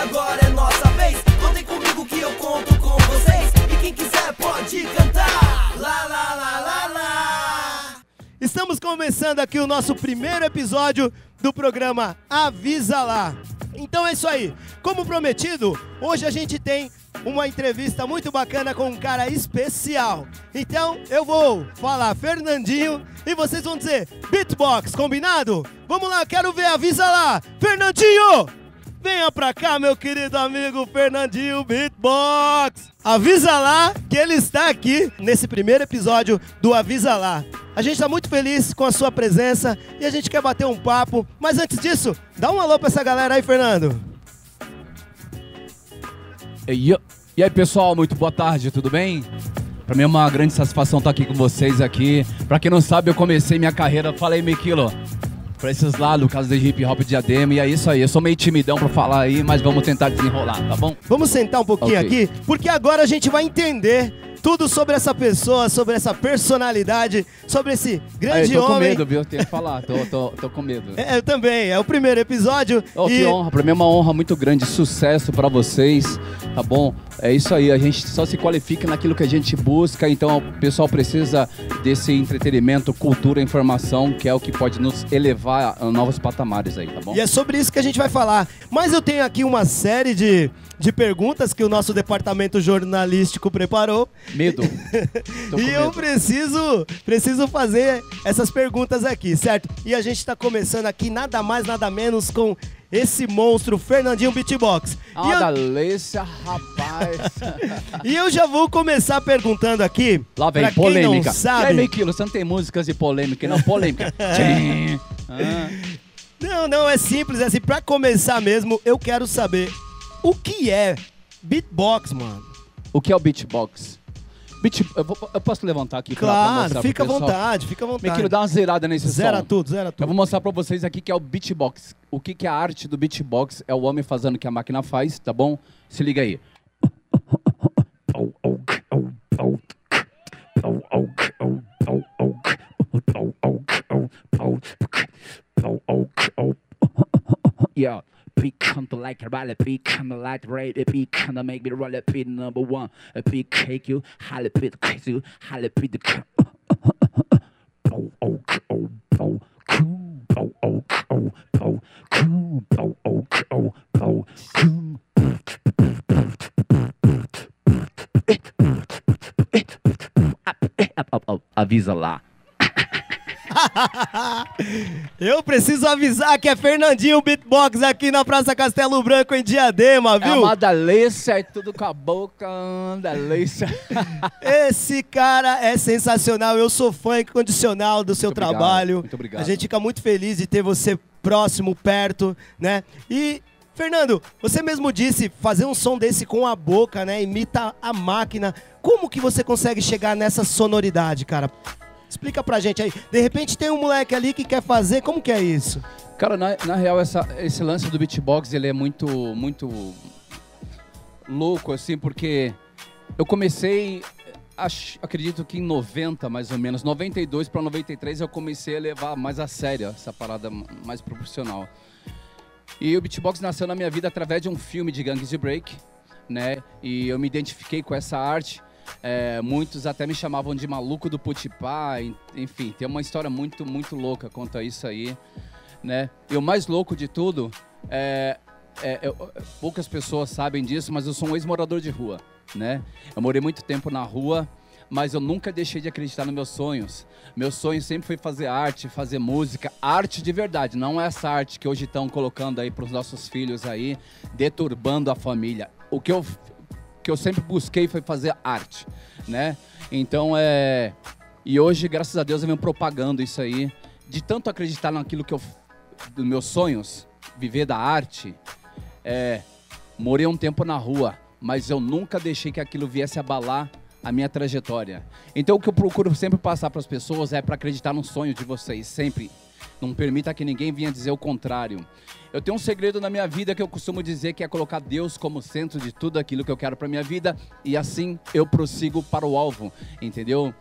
agora é nossa vez. Contem comigo que eu conto com vocês. E quem quiser pode cantar. Lá, lá, lá, lá, lá. Estamos começando aqui o nosso primeiro episódio do programa Avisa Lá. Então é isso aí. Como prometido, hoje a gente tem uma entrevista muito bacana com um cara especial. Então eu vou falar Fernandinho e vocês vão dizer beatbox, combinado? Vamos lá, quero ver, avisa lá. Fernandinho! Venha pra cá, meu querido amigo Fernandinho Beatbox. Avisa lá que ele está aqui nesse primeiro episódio do Avisa lá. A gente está muito feliz com a sua presença e a gente quer bater um papo. Mas antes disso, dá um alô pra essa galera aí, Fernando. E, aí, pessoal, muito boa tarde, tudo bem? Pra mim é uma grande satisfação estar aqui com vocês aqui. Pra quem não sabe, eu comecei minha carreira, falei, Miquilo, pra esses lados, no caso de hip hop diadema, e é isso aí. Eu sou meio timidão pra falar aí, mas vamos tentar desenrolar, tá bom? Vamos sentar um pouquinho Ok. aqui, porque agora a gente vai entender tudo sobre essa pessoa, sobre essa personalidade, sobre esse Aí, grande eu tô com homem. medo, viu? Tenho que falar, tô, tô, tô com medo. É, eu também, é o primeiro episódio. Oh, e Que honra, pra mim é uma honra muito grande, sucesso pra vocês, tá bom? É isso aí, a gente só se qualifica naquilo que a gente busca, então o pessoal precisa desse entretenimento, cultura, informação, que é o que pode nos elevar a novos patamares aí, tá bom? E é sobre isso que a gente vai falar. Mas eu tenho aqui uma série de, de perguntas que o nosso departamento jornalístico preparou. Medo. E eu medo. preciso, preciso fazer essas perguntas aqui, certo? E a gente está começando aqui nada mais, nada menos com esse monstro, Fernandinho Beatbox. E, eu, rapaz. e eu já vou começar perguntando aqui. Lá vem polêmica. não sabe, E aí, Mequilo, você não tem músicas de polêmica, não? Polêmica. Ah. Não, não, é simples, é assim, pra começar mesmo, eu quero saber o que é beatbox, mano. O que é o beatbox? Beat, eu, vou- eu posso levantar aqui pra- pra Claro, pro fica à vontade, fica à vontade. Mequilo, dá uma zerada nesse Zera som. tudo, zera Eu tudo. vou mostrar pra vocês aqui que é o beatbox. O que, que é a arte do beatbox? É o homem fazendo o que a máquina faz, tá bom? Se liga aí. Yeah. Come to like a rally, peak come to like rate, a come to make me roll a pit number one, a peak cake you, holly pit crazy you, holly pit the Oh, oh, oh, oh. Oh, oh, oh, oh. Oh, oh, oh, oh. Avisa lá. Eu preciso avisar que é Fernandinho Beatbox aqui na Praça Castelo Branco em Diadema, É viu? uma delícia, é tudo com a boca, delícia. Esse cara é sensacional. Eu sou fã incondicional do seu Muito obrigado, trabalho. muito obrigado. A gente fica muito feliz de ter você próximo, perto, né? E Fernando, você mesmo disse fazer um som desse com a boca, né? Imita a máquina. Como que você consegue chegar nessa sonoridade, cara? Explica pra gente aí. De repente tem um moleque ali que quer fazer, como que é isso? Cara, na, na real, essa- esse lance do beatbox, ele é muito, muito louco, assim, porque eu comecei, acho- acredito que em 90, mais ou menos, 92 para 93, eu comecei a levar mais a sério essa parada mais profissional. E o beatbox nasceu na minha vida através de um filme de gangues de break, né? E eu me identifiquei com essa arte. É, muitos até me chamavam de maluco do Putipá, en- enfim, tem uma história muito, muito louca quanto a isso aí, né? E o mais louco de tudo é, é- eu- poucas pessoas sabem disso, mas eu sou um ex-morador de rua, né? Eu morei muito tempo na rua, mas eu nunca deixei de acreditar nos meus sonhos. Meu sonho sempre foi fazer arte, fazer música, arte de verdade, não essa arte que hoje estão colocando aí para os nossos filhos aí, deturbando a família. O que eu que eu sempre busquei foi fazer arte, né? Então é e hoje, graças a Deus, eu venho propagando isso aí, de tanto acreditar naquilo que eu dos meus sonhos, viver da arte. É, morei um tempo na rua, mas eu nunca deixei que aquilo viesse abalar a minha trajetória. Então o que eu procuro sempre passar para as pessoas é para acreditar no sonho de vocês, sempre. Não permita que ninguém venha dizer o contrário. Eu tenho um segredo na minha vida que eu costumo dizer que é colocar Deus como centro de tudo aquilo que eu quero para minha vida e assim eu prossigo para o alvo, entendeu?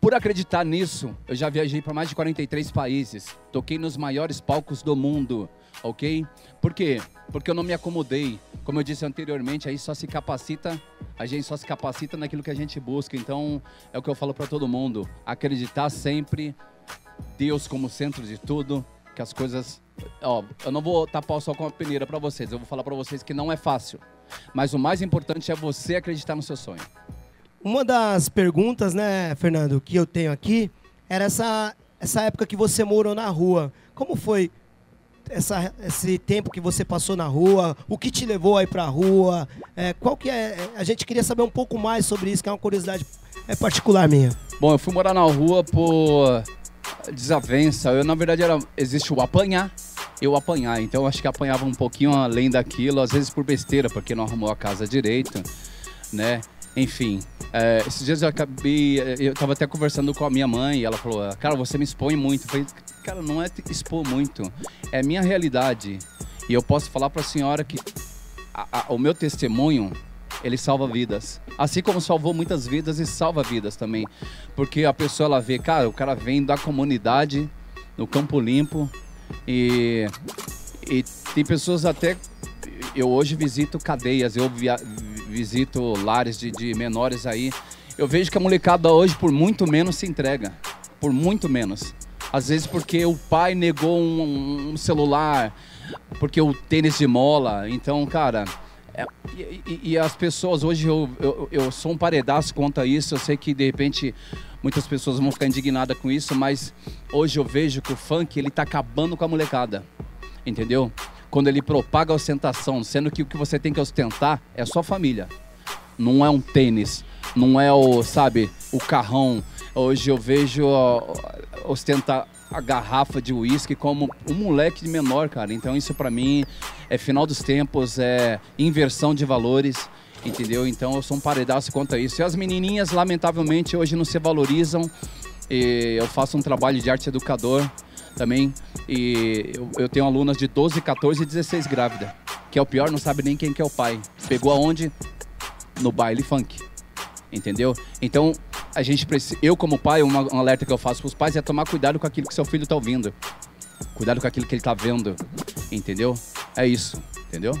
Por acreditar nisso, eu já viajei para mais de 43 países, toquei nos maiores palcos do mundo, ok? Por quê? Porque eu não me acomodei, como eu disse anteriormente, aí só se capacita, a gente só se capacita naquilo que a gente busca. Então, é o que eu falo para todo mundo, acreditar sempre Deus como centro de tudo, que as coisas, ó, eu não vou tapar o sol com a peneira para vocês, eu vou falar para vocês que não é fácil. Mas o mais importante é você acreditar no seu sonho. Uma das perguntas, né, Fernando, que eu tenho aqui era essa, essa época que você morou na rua. Como foi essa, esse tempo que você passou na rua? O que te levou aí pra rua? É, qual que é? A gente queria saber um pouco mais sobre isso, que é uma curiosidade é particular minha. Bom, eu fui morar na rua por desavença. Eu, na verdade, era, existe o apanhar eu apanhar. Então, eu acho que apanhava um pouquinho além daquilo, às vezes por besteira, porque não arrumou a casa direito, né? Enfim, é, esses dias eu acabei. Eu tava até conversando com a minha mãe e ela falou: Cara, você me expõe muito. Eu falei: Cara, não é expor muito, é minha realidade. E eu posso falar para a senhora que a, a, o meu testemunho ele salva vidas. Assim como salvou muitas vidas e salva vidas também. Porque a pessoa ela vê, cara, o cara vem da comunidade, no Campo Limpo, e, e tem pessoas até. Eu hoje visito cadeias, eu via, visito lares de, de menores aí. Eu vejo que a molecada hoje, por muito menos, se entrega. Por muito menos. Às vezes porque o pai negou um, um celular, porque o tênis de mola. Então, cara, é, e, e, as pessoas hoje, eu, eu, eu, sou um paredaço quanto a isso. Eu sei que de repente muitas pessoas vão ficar indignadas com isso, mas hoje eu vejo que o funk ele tá acabando com a molecada, entendeu? Quando ele propaga a ostentação, sendo que o que você tem que ostentar é a sua família, não é um tênis, não é o, sabe, o carrão. Hoje eu vejo ostentar a garrafa de uísque como um moleque menor, cara. Então isso para mim é final dos tempos, é inversão de valores, entendeu? Então eu sou um paredaço quanto a isso. E as menininhas, lamentavelmente, hoje não se valorizam. E eu faço um trabalho de arte educador também. E eu, eu tenho alunas de 12, 14 e 16 grávida. Que é o pior, não sabe nem quem que é o pai. Pegou aonde? No baile funk. Entendeu? Então, a gente precisa. Eu, como pai, uma, um alerta que eu faço para os pais é tomar cuidado com aquilo que seu filho está ouvindo. Cuidado com aquilo que ele está vendo. Entendeu? É isso. Entendeu?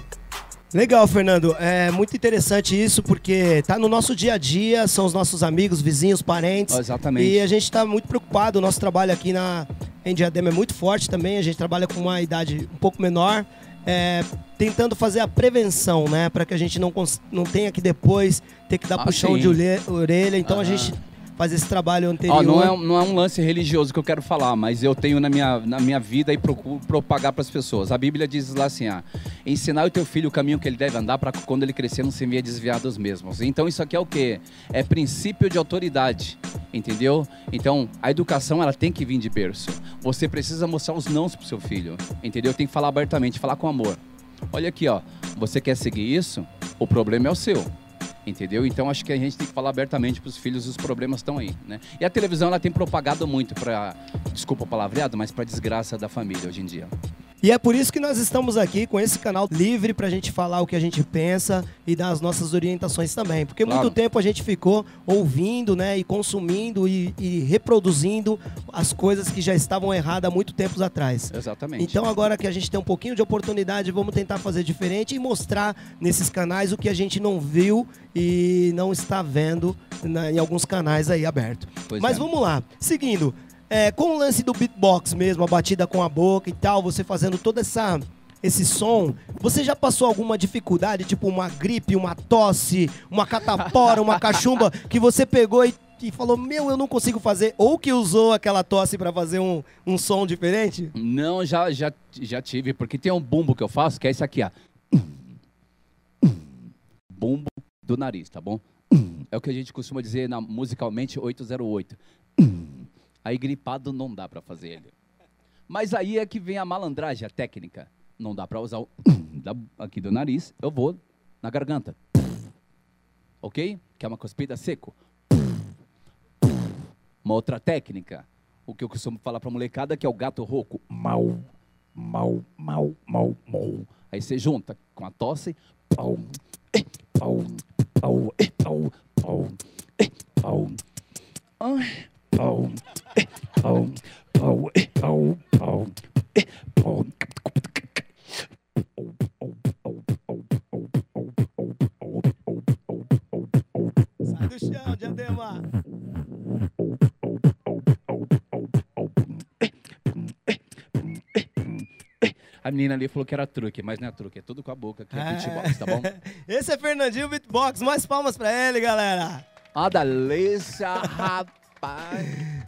Legal, Fernando. É muito interessante isso, porque tá no nosso dia a dia, são os nossos amigos, vizinhos, parentes. exatamente. E a gente está muito preocupado. O nosso trabalho aqui na, em Diadema é muito forte também. A gente trabalha com uma idade um pouco menor é, tentando fazer a prevenção, né? Para que a gente não, não tenha que depois ter que dar ah, puxão sim. de orelha. Então a gente faz esse trabalho anterior. não, é, não é um lance religioso que eu quero falar, mas eu tenho na minha, na minha vida e procuro propagar para as pessoas. A Bíblia diz lá assim: ah, ensinar o teu filho o caminho que ele deve andar para quando ele crescer não se via desviar dos mesmos. Então isso aqui é o que? É princípio de autoridade, entendeu? Então a educação ela tem que vir de berço. Você precisa mostrar os nãos pro seu filho, entendeu? Tem que falar abertamente, falar com amor. Olha aqui, ó. Você quer seguir isso? O problema é o seu entendeu? Então acho que a gente tem que falar abertamente para os filhos, os problemas estão aí, né? E a televisão ela tem propagado muito para, desculpa o palavreado, mas para desgraça da família hoje em dia. E é por isso que nós estamos aqui com esse canal livre para a gente falar o que a gente pensa e dar as nossas orientações também. Porque claro. muito tempo a gente ficou ouvindo né, e consumindo e, e, reproduzindo as coisas que já estavam erradas há muito tempos atrás. Exatamente. Então agora que a gente tem um pouquinho de oportunidade, vamos tentar fazer diferente e mostrar nesses canais o que a gente não viu e não está vendo na, em alguns canais aí abertos. Mas é. vamos lá. Seguindo, é, com o lance do beatbox mesmo, a batida com a boca e tal, você fazendo toda essa esse som, você já passou alguma dificuldade, tipo uma gripe, uma tosse, uma catapora, uma cachumba, que você pegou e, e, falou, meu, eu não consigo fazer, ou que usou aquela tosse para fazer um, um som diferente? Não, já, já, já tive, porque tem um bumbo que eu faço, que é esse aqui, ó. Bumbo do nariz, tá bom? É o que a gente costuma dizer na, musicalmente 808. Aí gripado não dá para fazer ele. Mas aí é que vem a malandragem, a técnica. Não dá para usar o aqui do nariz, eu vou na garganta. Ok? Que é uma cuspida seco. Uma outra técnica, o que eu costumo falar para molecada, que é o gato rouco. Mal, mal, mal, mal, mal. Aí você junta com a tosse. Pau, pau, pau, pau, pau, pau. Sai do chão, Diadema. A menina ali falou que era truque, mas não é truque, é tudo com a boca, que é, é. beatbox, tá bom? Esse é Fernandinho Beatbox, mais palmas pra ele, galera. Uma rapaz.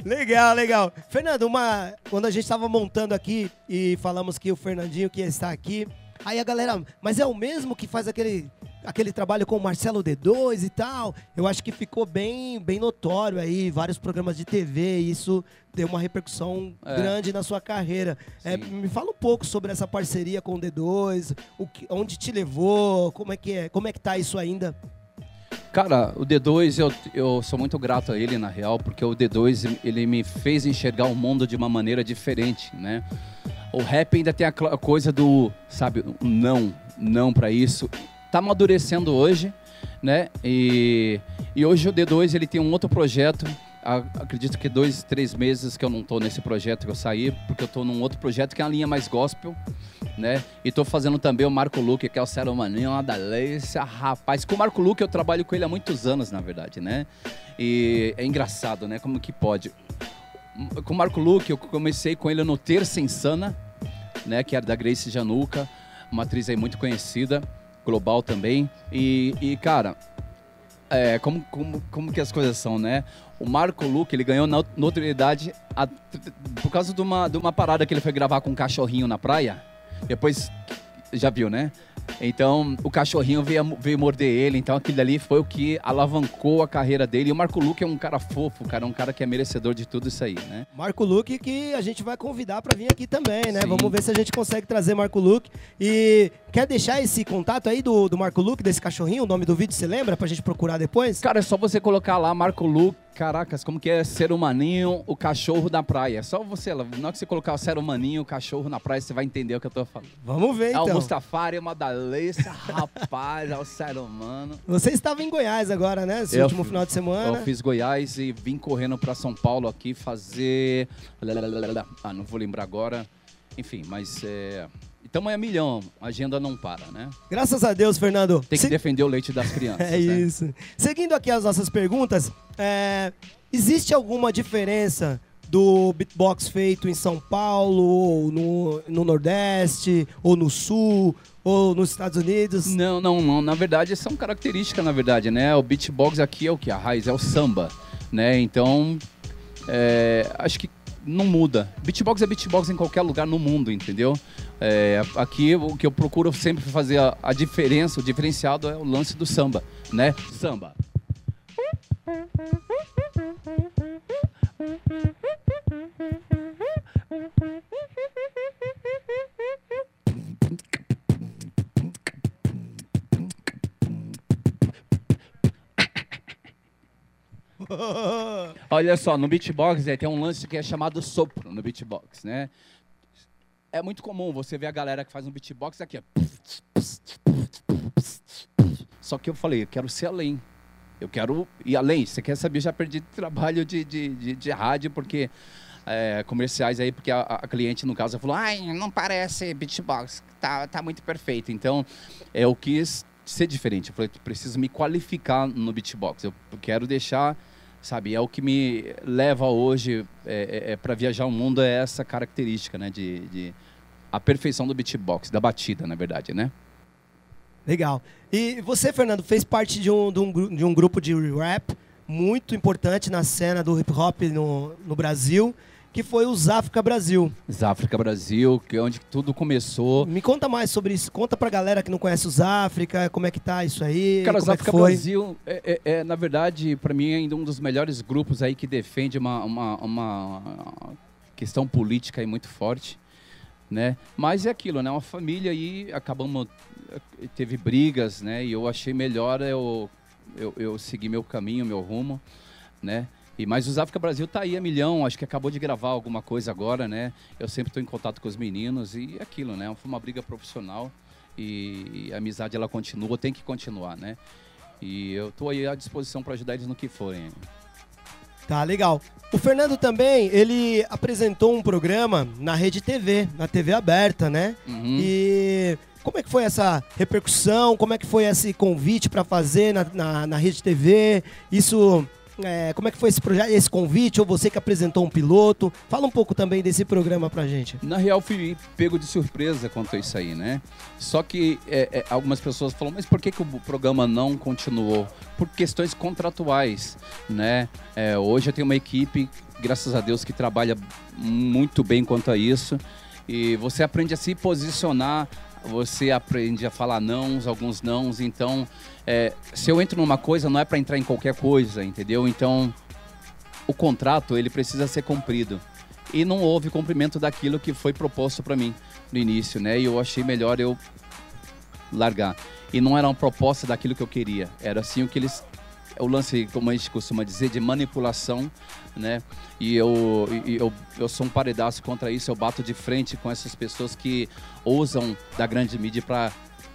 Legal, legal. Fernando, uma, quando a gente estava montando aqui e falamos que o Fernandinho que está aqui, aí a galera, mas é o mesmo que faz aquele, aquele trabalho com o Marcelo D2 e tal. Eu acho que ficou bem, bem notório aí, vários programas de TV, e isso deu uma repercussão É. grande na sua carreira. É, me fala um pouco sobre essa parceria com o D2, o que, onde te levou, como é que é, como é que tá isso ainda? Cara, o D2, eu, eu sou muito grato a ele, na real, porque o D2, ele me fez enxergar o mundo de uma maneira diferente, né? O rap ainda tem a coisa do, sabe, não, não pra isso. Tá amadurecendo hoje, né? E, e hoje o D2, ele tem um outro projeto, acredito que dois, três meses que eu não tô nesse projeto que eu saí, porque eu tô num outro projeto que é a linha mais gospel, né? E tô fazendo também o Marco Luque, que é o Cero Maninho, uma da Leícia, rapaz. Com o Marco Luque eu trabalho com ele há muitos anos, na verdade, né? E é engraçado, né? Como que pode? Com o Marco Luque eu comecei com ele no Terça Insana, né? Que era da Grace Januca, uma atriz aí muito conhecida, global também. E, e cara, é, como, como, como que as coisas são, né? O Marco Luque, ele ganhou na- notoriedade a- por causa de uma, de uma parada que ele foi gravar com um cachorrinho na praia. Depois, já viu, né? Então, o cachorrinho veio, veio morder ele. Então, aquilo ali foi o que alavancou a carreira dele. E o Marco Luque é um cara fofo, cara. Um cara que é merecedor de tudo isso aí, né? Marco Luque, que a gente vai convidar para vir aqui também, né? Sim. Vamos ver se a gente consegue trazer Marco Luque. E quer deixar esse contato aí do, do Marco Luque, desse cachorrinho? O nome do vídeo, você lembra? Pra gente procurar depois? Cara, é só você colocar lá Marco Luque. Caracas, como que é ser humaninho, o cachorro na praia. É só você, na hora que você colocar o ser humaninho, o cachorro na praia, você vai entender o que eu tô falando. Vamos ver É o então. Mustafari, uma Dalessa, rapaz, é o ser humano. Você estava em Goiás agora, né? Esse Eu último final de semana. Eu fiz Goiás e vim correndo pra São Paulo aqui fazer. Ah, não vou lembrar agora. Enfim, mas é. Então é milhão, a agenda não para, né? Graças a Deus, Fernando. Tem que Se- defender o leite das crianças. É né? isso. Seguindo aqui as nossas perguntas, é, existe alguma diferença do beatbox feito em São Paulo, ou no, no Nordeste, ou no Sul, ou nos Estados Unidos? Não, não, não. Na verdade, são características, na verdade, né? O beatbox aqui é o que? A raiz é o samba, né? Então, é, acho que não muda. Beatbox é beatbox em qualquer lugar no mundo, entendeu? É, aqui o que eu procuro sempre fazer a, a diferença, o diferenciado é o lance do samba, né? Samba. Olha só, no beatbox é, tem um lance que é chamado sopro no beatbox, né? É muito comum você ver a galera que faz um beatbox aqui. Só que eu falei, eu quero ser além. Eu quero ir além. Você quer saber? Já perdi trabalho de, de, de, de rádio, porque é, comerciais aí, porque a, a cliente, no caso, falou: ai, não parece beatbox, tá, tá muito perfeito. Então, eu quis ser diferente. Eu falei: preciso me qualificar no beatbox. Eu quero deixar, sabe, é o que me leva hoje é, é, para viajar o mundo, é essa característica, né, de, de a perfeição do beatbox, da batida, na verdade, né? Legal. E você, Fernando, fez parte de um, de um, de um grupo de rap muito importante na cena do hip hop no, no Brasil, que foi o Záfrica Brasil. África Brasil, que é onde tudo começou. Me conta mais sobre isso. Conta pra galera que não conhece o Záfrica, como é que tá isso aí, Cara, como é que África foi. Brasil é, é- é, na verdade, para mim, ainda um dos melhores grupos aí que defende uma, uma, uma questão política aí muito forte, né? Mas é aquilo, né? Uma família aí, acabamos, teve brigas, né? E eu achei melhor eu, eu, eu seguir meu caminho, meu rumo, né? E, mas o África Brasil tá aí a milhão, acho que acabou de gravar alguma coisa agora, né? Eu sempre estou em contato com os meninos e aquilo, né? Foi uma briga profissional e a amizade ela continua, tem que continuar, né? E eu tô aí à disposição para ajudar eles no que forem. Tá, legal. O Fernando também, ele apresentou um programa na Rede TV, na TV aberta, né? Uhum. E como é que foi essa repercussão? Como é que foi esse convite para fazer na, na, na Rede TV? Isso é, como é que foi esse projeto, esse convite? Ou você que apresentou um piloto? Fala um pouco também desse programa pra gente. Na real, fui pego de surpresa quanto a isso aí, né? Só que é, é, algumas pessoas falam, mas por que, que o programa não continuou? Por questões contratuais, né? É, hoje eu tenho uma equipe, graças a Deus, que trabalha muito bem quanto a isso. E você aprende a se posicionar, você aprende a falar nãos, alguns nãos. Então, é, se eu entro numa coisa, não é para entrar em qualquer coisa, entendeu? Então, o contrato ele precisa ser cumprido. E não houve cumprimento daquilo que foi proposto para mim no início, né? E eu achei melhor eu largar. E não era uma proposta daquilo que eu queria. Era assim o que eles o lance, como a gente costuma dizer, de manipulação, né? E eu, e eu, eu sou um paredaço contra isso, eu bato de frente com essas pessoas que usam da grande mídia para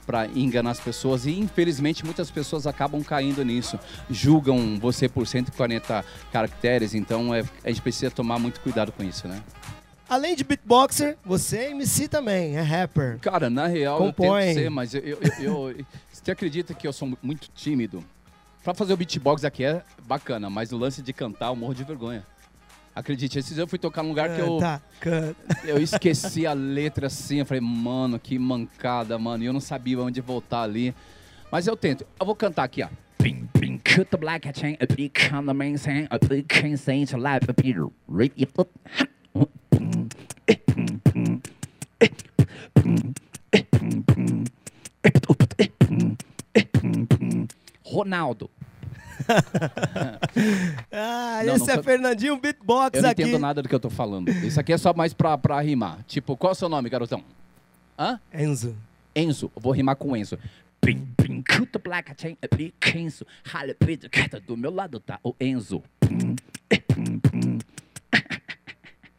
para enganar as pessoas e infelizmente muitas pessoas acabam caindo nisso, julgam você por 140 caracteres, então é, a gente precisa tomar muito cuidado com isso, né? Além de beatboxer, você é MC também, é rapper. Cara, na real Compõe. eu tento ser, mas eu, eu, eu, eu- você acredita que eu sou muito tímido? Pra fazer o beatbox aqui é bacana, mas o lance de cantar eu morro de vergonha. Acredite, esses eu fui tocar num lugar que eu, Canta, canta. eu esqueci a letra assim. Eu falei, mano, que mancada, mano. E eu não sabia onde voltar ali. Mas eu tento. Eu vou cantar aqui, ó. Bing, bing, cut the black cat chain, a big on the main saying, a big chain saying to life, a Peter, rape your foot. Ronaldo. Ah, Não, esse não é sou- Fernandinho Beatbox Eu não aqui. entendo nada do que eu tô falando. Isso aqui é só mais pra, pra rimar. Tipo, qual é o seu nome, garotão? Hã? Enzo. Enzo. Eu vou rimar com Enzo. Bing, bing, cut the black cat chain, a big chain so, Halle Peter, cat, do meu lado tá o Enzo.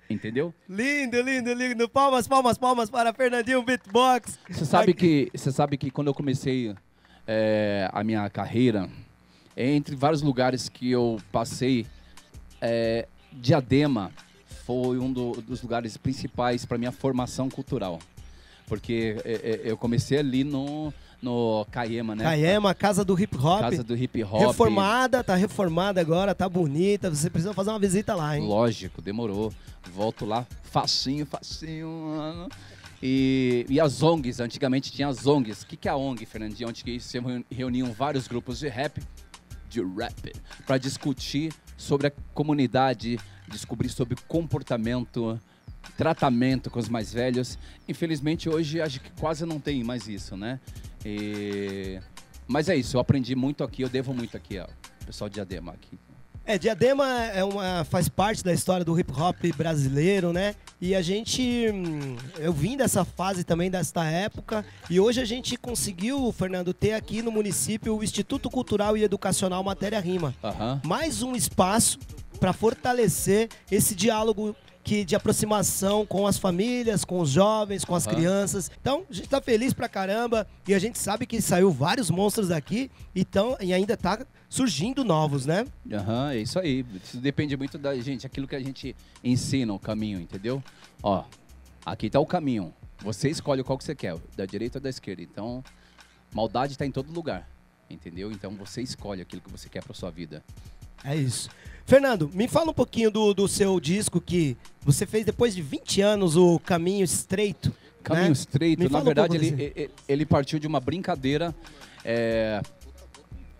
Entendeu? Lindo, lindo, lindo. Palmas, palmas, palmas para Fernandinho Beatbox. Você sabe Aqui. que você sabe que quando eu comecei é, a minha carreira, entre vários lugares que eu passei, é, Diadema foi um do- dos lugares principais para minha formação cultural, porque é, é, eu comecei ali no no Caema, né? Caema, casa do hip hop. Casa do hip hop. Reformada, tá reformada agora, tá bonita. Você precisa fazer uma visita lá, hein? Lógico, demorou. Volto lá, facinho, facinho, mano. E, e as ONGs, antigamente tinha as ONGs. O que, que é a ONG, Fernandinho? Onde que se reuni- reuniam vários grupos de rap, de rap, para discutir sobre a comunidade, descobrir sobre comportamento, tratamento com os mais velhos. Infelizmente hoje acho que quase não tem mais isso, né? E- Mas é isso, eu aprendi muito aqui, eu devo muito aqui ao pessoal de Diadema aqui. É, Diadema é uma, faz parte da história do hip hop brasileiro, né? E a gente. hum, Eu vim dessa fase também, desta época. E hoje a gente conseguiu, Fernando, ter aqui no município o Instituto Cultural e Educacional Matéria Rima. Aham. Mais um espaço para fortalecer esse diálogo que de aproximação com as famílias, com os jovens, com as Aham. crianças. Então, a gente tá feliz pra caramba e a gente sabe que saiu vários monstros daqui então, e ainda tá surgindo novos, né? Aham, é isso aí. Isso depende muito da gente, aquilo que a gente ensina, o caminho, entendeu? Ó, aqui tá o caminho. Você escolhe qual que você quer, da direita ou da esquerda. Então, maldade tá em todo lugar, entendeu? Então você escolhe aquilo que você quer pra sua vida. É isso. Fernando, me fala um pouquinho do, do seu disco que você fez depois de 20 anos, o Caminho Estreito. Caminho né? estreito, Me na um verdade, ele, desse- ele, ele partiu de uma brincadeira. é,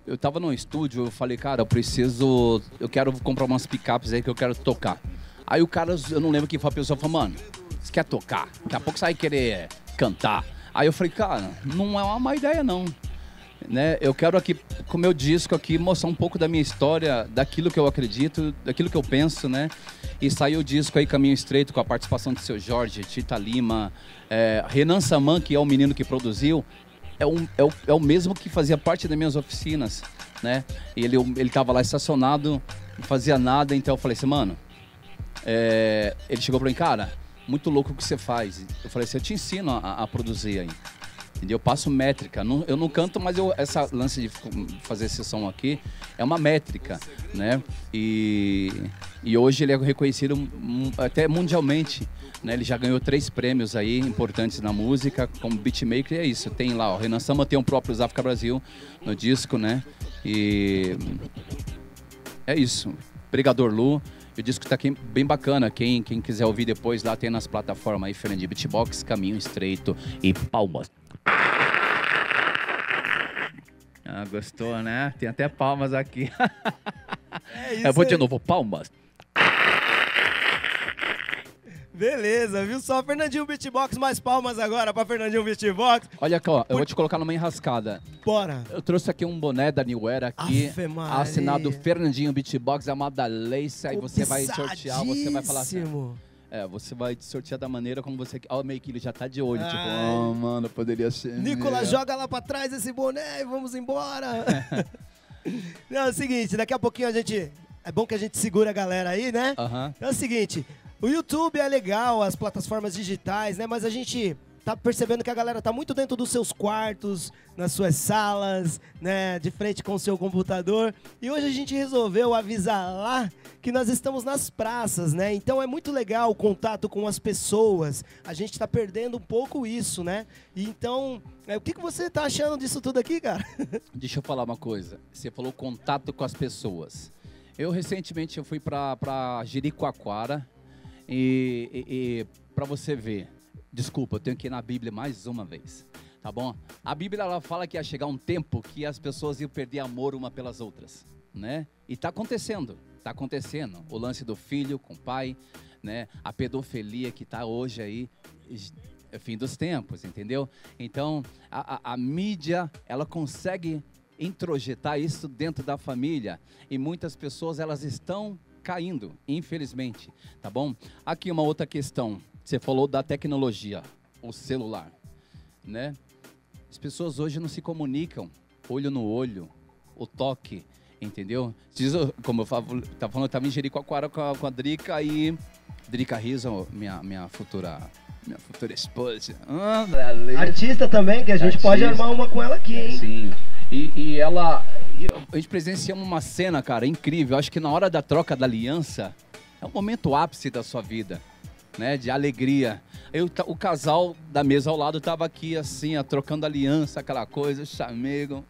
eu tava no estúdio, eu falei, cara, eu preciso. Eu quero comprar umas picapes aí que eu quero tocar. Aí o cara, eu não lembro quem foi a pessoa, falou, mano, você quer tocar? Daqui a pouco você vai querer cantar. Aí eu falei, cara, não é uma má ideia não. Né? Eu quero aqui, com o meu disco aqui, mostrar um pouco da minha história, daquilo que eu acredito, daquilo que eu penso, né? E saiu o disco aí, Caminho Estreito, com a participação do seu Jorge, Tita Lima, é, Renan Saman, que é o menino que produziu, é, um, é, o, é o mesmo que fazia parte das minhas oficinas, né? E ele, ele tava lá estacionado, não fazia nada, então eu falei assim, mano, é, ele chegou pra mim, cara, muito louco o que você faz. Eu falei assim, eu te ensino a, a produzir aí. Entendeu? Eu passo métrica. Não- eu não canto, mas eu, essa lance de fazer esse som aqui é uma métrica, né? E, E hoje ele é reconhecido hum, até mundialmente. Né? Ele já ganhou três prêmios aí importantes na música, como beatmaker, e é isso. Tem lá, o Renan Sama tem o próprio Zafka Brasil no disco, né? E é isso. Brigador Lu. O disco tá aqui bem bacana. Quem, quem quiser ouvir depois lá tem nas plataformas aí, Fernandinho Beatbox, Caminho Estreito e Palmas. Ah, gostou, né? Tem até palmas aqui. É isso Eu vou de aí. novo, palmas. Beleza, viu só? Fernandinho Beatbox, mais palmas agora pra Fernandinho Beatbox. Olha aqui, ó, eu vou te colocar numa enrascada. Bora. Eu trouxe aqui um boné da New Era aqui, Maria. assinado Fernandinho Beatbox, amada Lace, aí você vai sortear, você vai falar assim. É, você vai sortear da maneira como você quer. Ó, meio que ele já tá de olho, tipo, Ai. oh, mano, poderia ser. Nicolas, meu." joga lá pra trás esse boné e vamos embora. Não, é o seguinte, daqui a pouquinho a gente... É bom que a gente segura a galera aí, né? É o seguinte, o YouTube é legal, as plataformas digitais, né? Mas a gente tá percebendo que a galera tá muito dentro dos seus quartos, nas suas salas, né? De frente com o seu computador. E hoje a gente resolveu avisar lá que nós estamos nas praças, né? Então é muito legal o contato com as pessoas. A gente tá perdendo um pouco isso, né? Então, é, o que, que você tá achando disso tudo aqui, cara? Deixa eu falar uma coisa. Você falou contato com as pessoas. Eu recentemente eu fui pra Jericoacoara e, e, e para você ver. Desculpa, eu tenho que ir na Bíblia mais uma vez. Tá bom? A Bíblia ela fala que ia chegar um tempo que as pessoas iam perder amor uma pelas outras, né? E tá acontecendo. Tá acontecendo. O lance do filho com o pai, né? A pedofilia que tá hoje aí é fim dos tempos, entendeu? Então, a, a- a mídia, ela consegue introjetar isso dentro da família e muitas pessoas, elas estão caindo, infelizmente, tá bom? Aqui uma outra questão, você falou da tecnologia, o celular, né? As pessoas hoje não se comunicam olho no olho, o toque, entendeu? Como eu falo, tá falando, eu tava em Jericoacoara com a, com a Drica e Drica Rizzo, minha, minha futura minha futura esposa. Anda, Artista também, que a gente pode armar uma com ela aqui, Sim. E, e ela. e a gente presenciamos uma cena, cara, incrível. Acho que na hora da troca da aliança é o momento ápice da sua vida, né? De alegria. Eu, o casal da mesa ao lado tava aqui, assim, ó, trocando aliança, aquela coisa, chamego.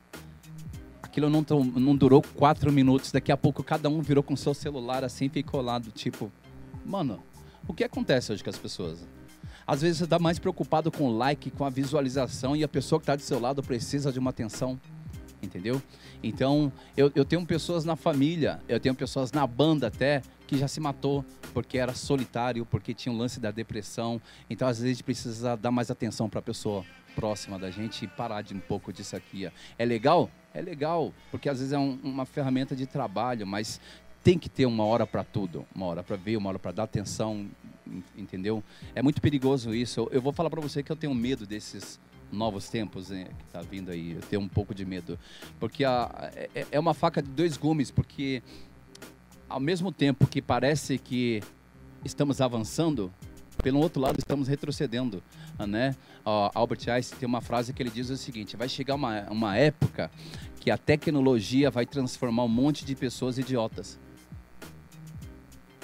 Aquilo não, não durou quatro minutos. Daqui a pouco cada um virou com seu celular assim ficou lá do tipo. Mano, o que acontece hoje com as pessoas? Às vezes você está mais preocupado com o like, com a visualização e a pessoa que está do seu lado precisa de uma atenção, entendeu? Então, eu, eu tenho pessoas na família, eu tenho pessoas na banda até que já se matou porque era solitário, porque tinha o lance da depressão. Então, às vezes, a gente precisa dar mais atenção para a pessoa próxima da gente e parar de um pouco disso aqui. É legal? É legal, porque às vezes é um- uma ferramenta de trabalho, mas tem que ter uma hora para tudo, uma hora para ver, uma hora para dar atenção, en- entendeu? É muito perigoso isso. Eu, vou falar para você que eu tenho medo desses novos tempos né, que tá vindo aí. Eu tenho um pouco de medo, porque a, é, é uma faca de dois gumes, porque ao mesmo tempo que parece que estamos avançando, pelo outro lado estamos retrocedendo, né? Albert Einstein tem uma frase que ele diz o seguinte: vai chegar uma, uma época que a tecnologia vai transformar um monte de pessoas idiotas.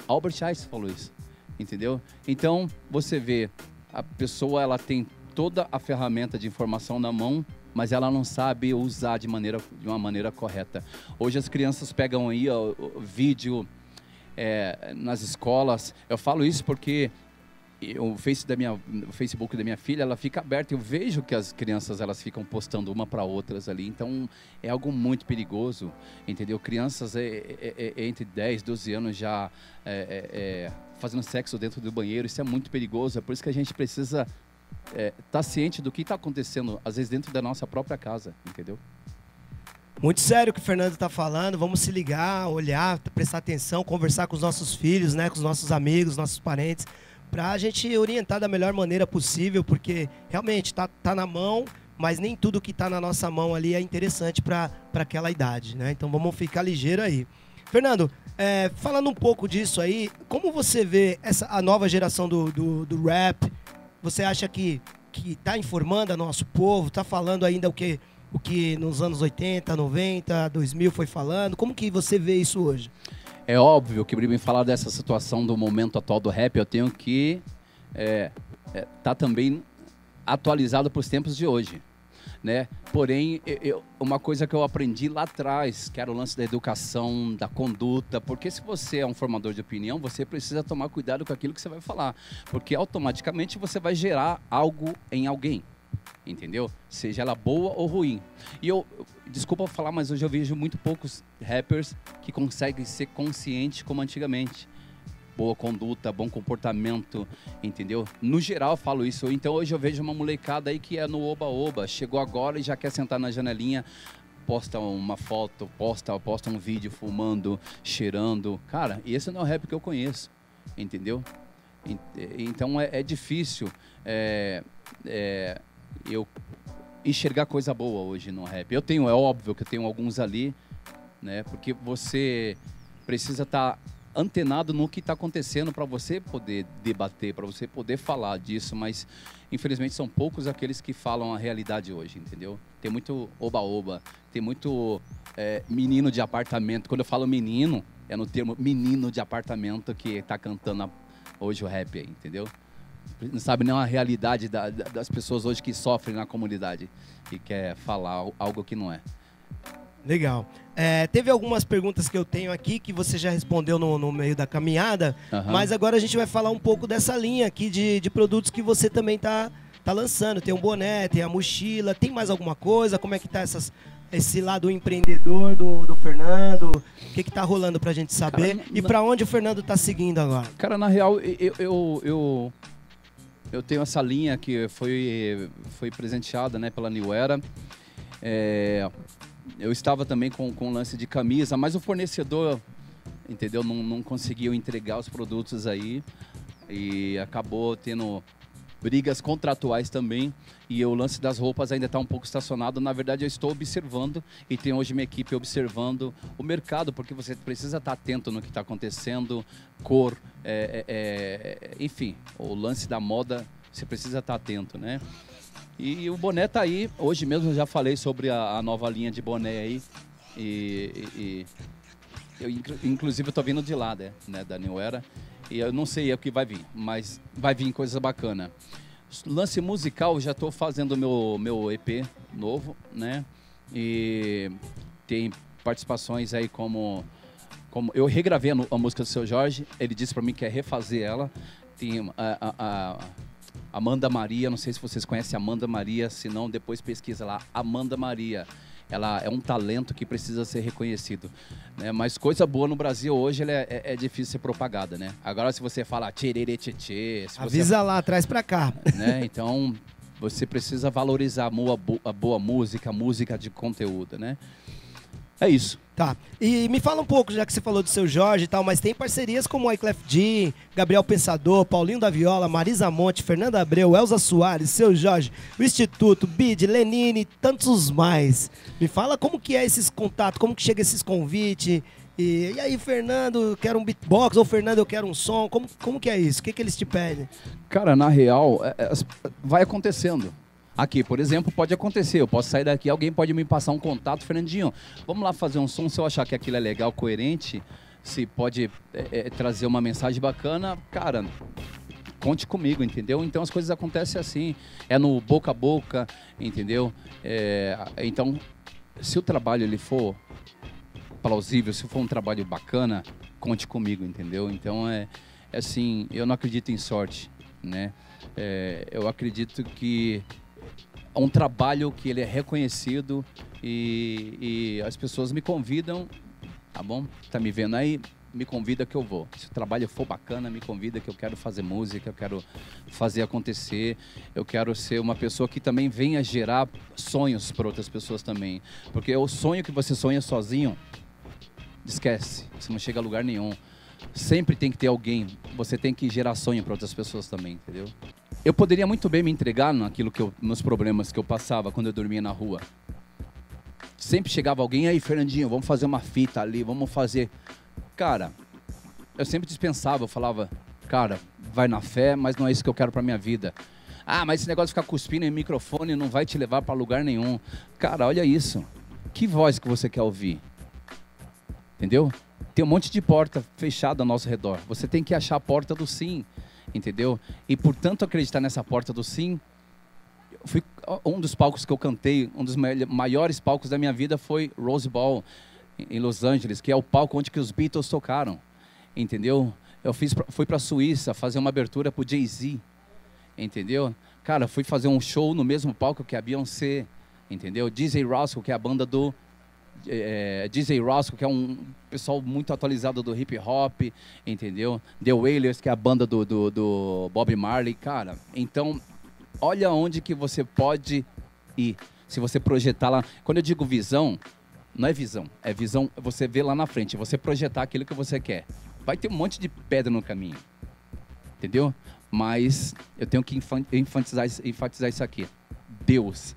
Albert Einstein falou isso, entendeu? Então você vê a pessoa ela tem toda a ferramenta de informação na mão, mas ela não sabe usar de maneira de uma maneira correta. Hoje as crianças pegam aí ó, vídeo é, nas escolas. Eu falo isso porque o, face da minha, o Facebook da minha filha, ela fica aberta. Eu vejo que as crianças elas ficam postando uma para outras ali. Então é algo muito perigoso, entendeu? Crianças é, é- é- é entre 10, 12 anos já é, é, fazendo sexo dentro do banheiro. Isso é muito perigoso. É por isso que a gente precisa estar ciente do que está acontecendo, às vezes dentro da nossa própria casa, entendeu? Muito sério o que o Fernando está falando. Vamos se ligar, olhar, prestar atenção, conversar com os nossos filhos, né, com os nossos amigos, nossos parentes, para a gente orientar da melhor maneira possível, porque realmente tá, tá na mão, mas nem tudo que tá na nossa mão ali é interessante para aquela idade, né? Então vamos ficar ligeiro aí. Fernando, é, falando um pouco disso aí, como você vê essa, a nova geração do, do, do rap? Você acha que, que tá informando a nosso povo? Tá falando ainda o que, o que nos anos 80, 90, 2000 foi falando? Como que você vê isso hoje? É óbvio que para me falar dessa situação do momento atual do rap, eu tenho que é, é, tá também atualizado para os tempos de hoje. Né? Porém, eu- uma coisa que eu aprendi lá atrás, que era o lance da educação, da conduta, porque se você é um formador de opinião, você precisa tomar cuidado com aquilo que você vai falar, porque automaticamente você vai gerar algo em alguém, entendeu? Seja ela boa ou ruim. E eu, desculpa falar, mas hoje eu vejo muito poucos rappers que conseguem ser conscientes como antigamente boa conduta, bom comportamento, entendeu? No geral eu falo isso. Então hoje eu vejo uma molecada aí que é no oba-oba, chegou agora e já quer sentar na janelinha, posta uma foto, posta, posta um vídeo fumando, cheirando. Cara, esse não é o rap que eu conheço, entendeu? En- Então é, é difícil é, é, eu enxergar coisa boa hoje no rap. Eu tenho, é óbvio que eu tenho alguns ali, né? Porque você precisa estar antenado no que está acontecendo para você poder debater, para você poder falar disso, mas infelizmente são poucos aqueles que falam a realidade hoje, entendeu? Tem muito oba-oba, tem muito é, menino de apartamento. Quando eu falo menino, é no termo menino de apartamento que está cantando hoje o rap aí, entendeu? Não sabe nem a realidade da- da- das pessoas hoje que sofrem na comunidade e quer falar al- algo que não é. Legal. É, teve algumas perguntas que eu tenho aqui que você já respondeu no, no meio da caminhada, Aham. mas agora a gente vai falar um pouco dessa linha aqui de, de produtos que você também tá, tá lançando. Tem um boné, tem a mochila, tem mais alguma coisa? Como é que tá essas, esse lado empreendedor do, do Fernando? O que que tá rolando pra gente saber? Cara, e pra onde o Fernando tá seguindo agora? Cara, na real, eu, eu, eu, eu tenho essa linha que foi, foi presenteada né, pela New Era. É, eu estava também com, com lance de camisa, mas o fornecedor, entendeu, não, não conseguiu entregar os produtos aí e acabou tendo brigas contratuais também. E o lance das roupas ainda está um pouco estacionado. Na verdade, eu estou observando e tem hoje minha equipe observando o mercado, porque você precisa estar atento no que está acontecendo, cor, é, é, é, enfim, o lance da moda, você precisa estar atento, né? E o boné tá aí. Hoje mesmo eu já falei sobre a, a nova linha de boné aí. E, e- e eu, inclu- inclusive, eu tô vindo de lá, né, né, da New Era. E eu não sei o que vai vir, mas vai vir coisa bacana. Lance musical, já tô fazendo meu, meu EP novo, né? E tem participações aí como como eu regravei a, a música do seu Jorge, ele disse para mim que é refazer ela. Tem a, a- a Amanda Maria, não sei se vocês conhecem Amanda Maria, se não depois pesquisa lá, Amanda Maria. Ela é um talento que precisa ser reconhecido, né? Mas coisa boa no Brasil hoje é, é- é difícil ser propagada, né? Agora se você fala tchererê tchê, se você Avisa lá, traz pra cá. né? Então você precisa valorizar a boa, a boa música, a música de conteúdo, né? É isso. Tá. E me fala um pouco, já que você falou do seu Jorge e tal, mas tem parcerias como o Wyclef Jean, Gabriel Pensador, Paulinho da Viola, Marisa Monte, Fernanda Abreu, Elza Soares, seu Jorge, o Instituto, Bid, Lenine, tantos mais. Me fala como que é esses contatos, como que chega esses convites. E, e aí, Fernando, eu quero um beatbox, ou Fernando, eu quero um som. Como, como que é isso? O que, que eles te pedem? Cara, na real, é- é- vai acontecendo. Aqui, por exemplo, pode acontecer. Eu posso sair daqui, alguém pode me passar um contato, Fernandinho. Vamos lá fazer um som. Se eu achar que aquilo é legal, coerente, se pode é, é, trazer uma mensagem bacana, cara, conte comigo, entendeu? Então as coisas acontecem assim. É no boca a boca, entendeu? É, então, se o trabalho ele for plausível, se for um trabalho bacana, conte comigo, entendeu? Então é, é assim, eu não acredito em sorte, né? É, eu acredito que um trabalho que ele é reconhecido e, e as pessoas me convidam, tá bom? Tá me vendo aí? Me convida que eu vou. Se o trabalho for bacana, me convida que eu quero fazer música, eu quero fazer acontecer, eu quero ser uma pessoa que também venha gerar sonhos para outras pessoas também. Porque o sonho que você sonha sozinho, esquece, você não chega a lugar nenhum. Sempre tem que ter alguém, você tem que gerar sonho para outras pessoas também, entendeu? Eu poderia muito bem me entregar naquilo que eu, nos problemas que eu passava quando eu dormia na rua. Sempre chegava alguém aí, Fernandinho, vamos fazer uma fita ali, vamos fazer. Cara, eu sempre dispensava, eu falava, cara, vai na fé, mas não é isso que eu quero para minha vida. Ah, mas esse negócio de ficar cuspindo em microfone não vai te levar para lugar nenhum. Cara, olha isso. Que voz que você quer ouvir? Entendeu? tem um monte de porta fechada ao nosso redor. Você tem que achar a porta do sim, entendeu? E por tanto acreditar nessa porta do sim, fui um dos palcos que eu cantei, um dos mai- maiores palcos da minha vida foi Rose Bowl em- Los Angeles, que é o palco onde que os Beatles tocaram, entendeu? Eu fiz, fui para a Suíça fazer uma abertura pro Jay-Z, entendeu? Cara, fui fazer um show no mesmo palco que a Beyoncé, entendeu? DJ Roscoe, que é a banda do é, DJ Roscoe, que é um pessoal muito atualizado do hip hop, entendeu? The Wailers, que é a banda do, do, do Bob Marley, cara. Então, olha onde que você pode ir. Se você projetar lá. Quando eu digo visão, não é visão, é visão, você vê lá na frente, você projetar aquilo que você quer. Vai ter um monte de pedra no caminho. Entendeu? Mas eu tenho que enfatizar, enfatizar isso aqui. Deus.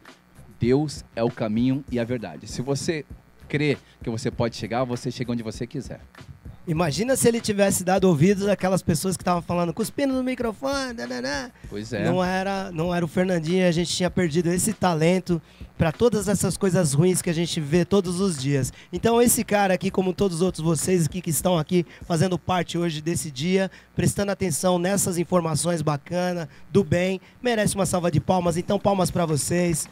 Deus é o caminho e a verdade. Se você crê que você pode chegar, você chega onde você quiser. Imagina se ele tivesse dado ouvidos àquelas pessoas que estavam falando, cuspindo no microfone, dananã. Pois é. Não era, não era o Fernandinho, a gente tinha perdido esse talento para todas essas coisas ruins que a gente vê todos os dias. Então esse cara aqui, como todos os outros vocês aqui que estão aqui fazendo parte hoje desse dia, prestando atenção nessas informações bacanas, do bem, merece uma salva de palmas. Então palmas para vocês.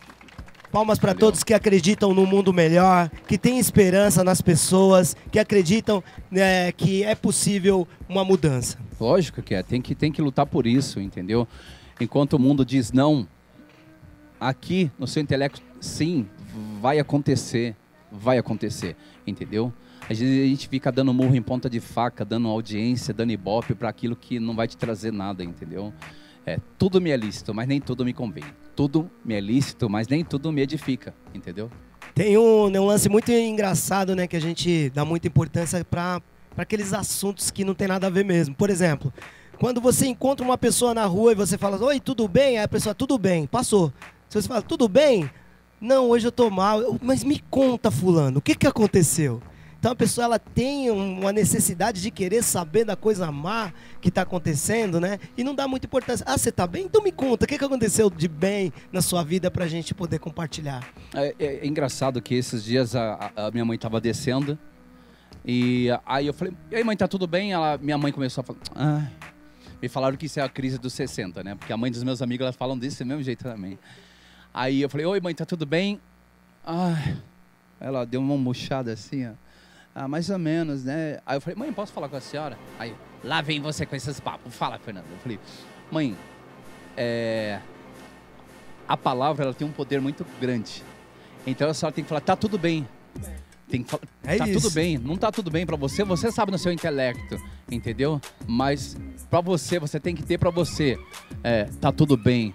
Palmas para todos que acreditam no mundo melhor, que têm esperança nas pessoas, que acreditam né, que é possível uma mudança. Lógico que é, tem que, tem que lutar por isso, entendeu? Enquanto o mundo diz não, aqui no seu intelecto, sim, vai acontecer, vai acontecer, entendeu? Às vezes a gente fica dando murro em ponta de faca, dando audiência, dando ibope para aquilo que não vai te trazer nada, entendeu? É, tudo me é lícito, mas nem tudo me convém. Tudo me é lícito, mas nem tudo me edifica, entendeu? Tem um, né, um lance muito engraçado, né, que a gente dá muita importância para aqueles assuntos que não tem nada a ver mesmo. Por exemplo, quando você encontra uma pessoa na rua e você fala, oi, tudo bem? Aí a pessoa, tudo bem, passou. Se você fala, tudo bem? Não, hoje eu tô mal. Eu, Mas me conta, fulano, o que, que aconteceu? Então a pessoa ela tem um- uma necessidade de querer saber da coisa má que está acontecendo, né? E não dá muita importância. Ah, você tá bem? Então me conta, o que, que aconteceu de bem na sua vida pra gente poder compartilhar. É, é- é engraçado que esses dias a, a- a minha mãe estava descendo e a- aí eu falei, e aí mãe, tá tudo bem? Ela, minha mãe começou a falar, ai. Me falaram que isso é a crise dos 60, né? Porque a mãe dos meus amigos, elas falam desse mesmo jeito também. Aí eu falei, oi mãe, tá tudo bem? Ai. Ela deu uma murchada assim, ó. Ah, mais ou menos, né? Aí eu falei, mãe, posso falar com a senhora? Aí, lá vem você com esses papos. Fala, Fernando. Eu falei, mãe, é... a palavra ela tem um poder muito grande. Então a senhora tem que falar, tá tudo bem. Tem que falar, É tá isso. tudo bem. Não tá tudo bem pra você, você sabe no seu intelecto, entendeu? Mas pra você, você tem que ter pra você, é, tá tudo bem.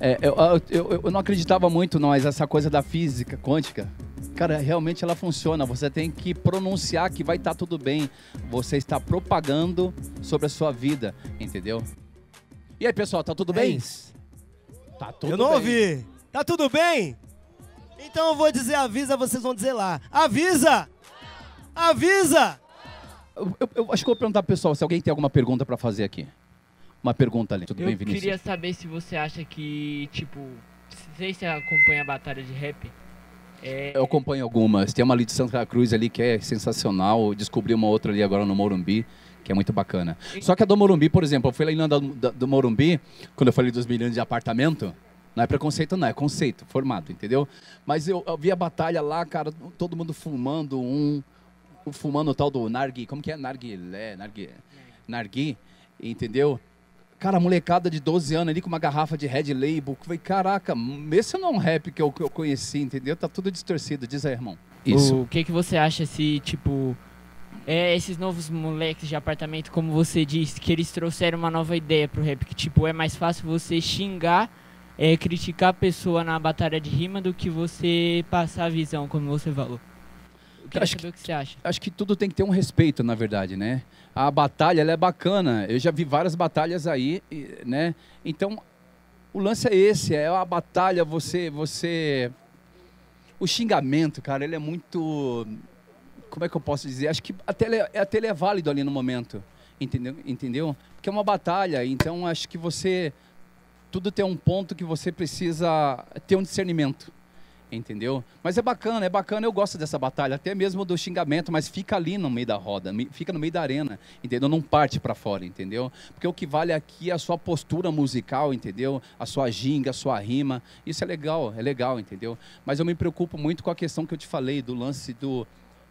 É, eu, eu, eu- eu não acreditava muito, não, mas essa coisa da física quântica, cara, realmente ela funciona. Você tem que pronunciar que vai estar tudo bem. Você está propagando sobre a sua vida, entendeu? E aí, pessoal, tá tudo É bem? Tá tudo eu não bem. ouvi. Tá tudo bem? Então eu vou dizer avisa, vocês vão dizer lá. Avisa! Avisa! Eu, eu- acho que eu vou perguntar pro pessoal se alguém tem alguma pergunta pra fazer aqui. Uma pergunta ali. Tudo Eu bem, Vinícius? queria saber se você acha que, tipo, não sei se você acompanha a batalha de rap. É, Eu acompanho algumas. Tem uma ali de Santa Cruz ali que é sensacional. Eu descobri uma outra ali agora no Morumbi, que é muito bacana. Só que a do Morumbi, por exemplo, eu fui lá na da- da- do Morumbi, quando eu falei dos milhões de apartamento. Não é preconceito, não, é conceito, formado, entendeu? Mas eu, eu vi a batalha lá, cara, todo mundo fumando, um fumando o tal do Nargui, como que é? Narguilé, Nargui, Nargui, entendeu? Cara, a molecada de 12 anos ali com uma garrafa de Red Label. que Falei, caraca, esse não é um rap que eu, que eu conheci, entendeu? Tá tudo distorcido. Diz aí, irmão. O que, que você acha se, tipo, é, esses novos moleques de apartamento, como você disse, que eles trouxeram uma nova ideia pro rap, que, tipo, é mais fácil você xingar, é, criticar a pessoa na batalha de rima do que você passar a visão, como você falou. Eu queria acho saber o que você acha. Acho que tudo tem que ter um respeito, na verdade, né? A batalha, é bacana. Eu já vi várias batalhas aí, né? Então, o lance é esse. É a batalha, você... você... O xingamento, cara, ele é muito... Como é que eu posso dizer? Acho que até ele é, até ele é válido ali no momento. Entendeu? Entendeu? Porque é uma batalha. Então, acho que você... Tudo tem um ponto que você precisa ter um discernimento. Entendeu? Mas é bacana, é bacana, eu gosto dessa batalha, até mesmo do xingamento, mas fica ali no meio da roda, fica no meio da arena, entendeu? Não parte pra fora, entendeu? Porque o que vale aqui é a sua postura musical, entendeu? A sua ginga, a sua rima. Isso é legal, é legal, entendeu? Mas eu me preocupo muito com a questão que eu te falei, do lance do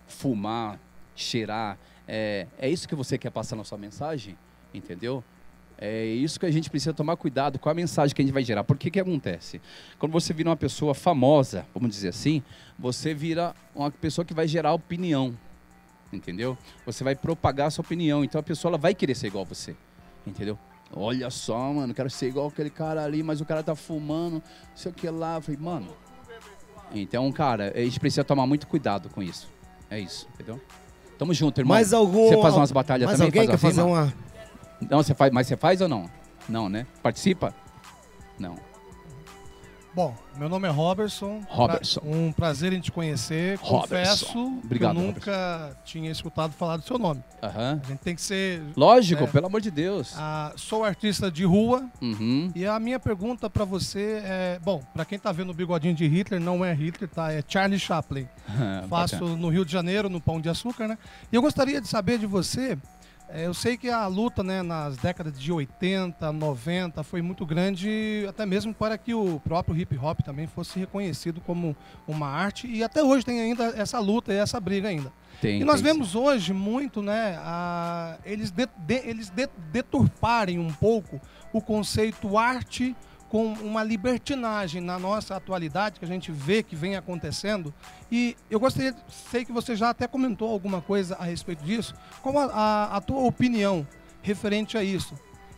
fumar, cheirar. É, é isso que você quer passar na sua mensagem? Entendeu? É isso que a gente precisa tomar cuidado com a mensagem que a gente vai gerar. Por que que acontece? Quando você vira uma pessoa famosa, vamos dizer assim, você vira uma pessoa que vai gerar opinião. Entendeu? Você vai propagar a sua opinião. Então a pessoa ela vai querer ser igual a você. Entendeu? Olha só, mano, quero ser igual aquele cara ali, mas o cara tá fumando, não sei o que lá. Eu falei, mano. Então, cara, a gente precisa tomar muito cuidado com isso. É isso, entendeu? Tamo junto, irmão. Mais algum. Você faz umas batalhas mais também? alguém faz quer uma fazer uma. Não, você faz, mas você faz ou não? Não, né? Participa? Não. Bom, meu nome é Robertson. Robertson. Pra- um prazer em te conhecer. Robertson. Confesso Obrigado, que eu nunca tinha escutado falar do seu nome. Aham. A gente tem que ser. Lógico, É. pelo amor de Deus. ah, sou artista de rua Uhum. e a minha pergunta pra você é, bom, pra quem tá vendo o bigodinho de Hitler, não é Hitler, tá? É Charlie Chaplin. Faço no Rio de Janeiro, no Pão de Açúcar, né? E eu gostaria de saber de você. É, eu sei que a luta né, nas décadas de 80, 90 foi muito grande, até mesmo para que o próprio hip hop também fosse reconhecido como uma arte. E até hoje tem ainda essa luta e essa briga ainda. Tem, E nós tem vemos hoje muito, né, a- eles, de- de- eles de- deturparem um pouco o conceito arte com uma libertinagem na nossa atualidade que a gente vê que vem acontecendo. E eu gostaria, sei que você já até comentou alguma coisa a respeito disso. Qual a, a- a tua opinião referente a isso?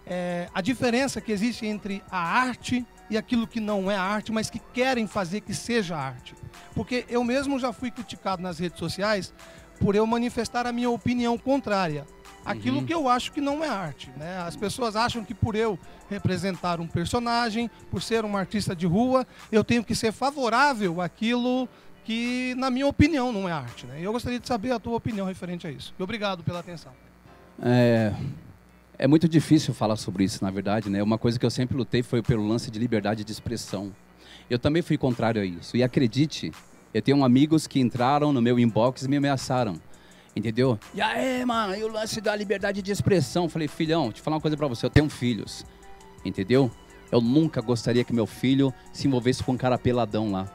É, a diferença que existe entre a arte e aquilo que não é arte, mas que querem fazer que seja arte. Porque eu mesmo já fui criticado nas redes sociais por eu manifestar a minha opinião contrária. Aquilo Uhum. que eu acho que não é arte. Né? As pessoas acham que por eu representar um personagem, por ser um artista de rua, eu tenho que ser favorável àquilo que, na minha opinião, não é arte. Né? E eu gostaria de saber a tua opinião referente a isso. Obrigado pela atenção. É, é muito difícil falar sobre isso, na verdade, né? Uma coisa que eu sempre lutei foi pelo lance de liberdade de expressão. Eu também fui contrário a isso. E acredite, eu tenho amigos que entraram no meu inbox e me ameaçaram. Entendeu? E aí, mano, e o lance da liberdade de expressão? Falei, filhão, deixa eu falar uma coisa pra você, eu tenho filhos. Entendeu? Eu nunca gostaria que meu filho se envolvesse com um cara peladão lá.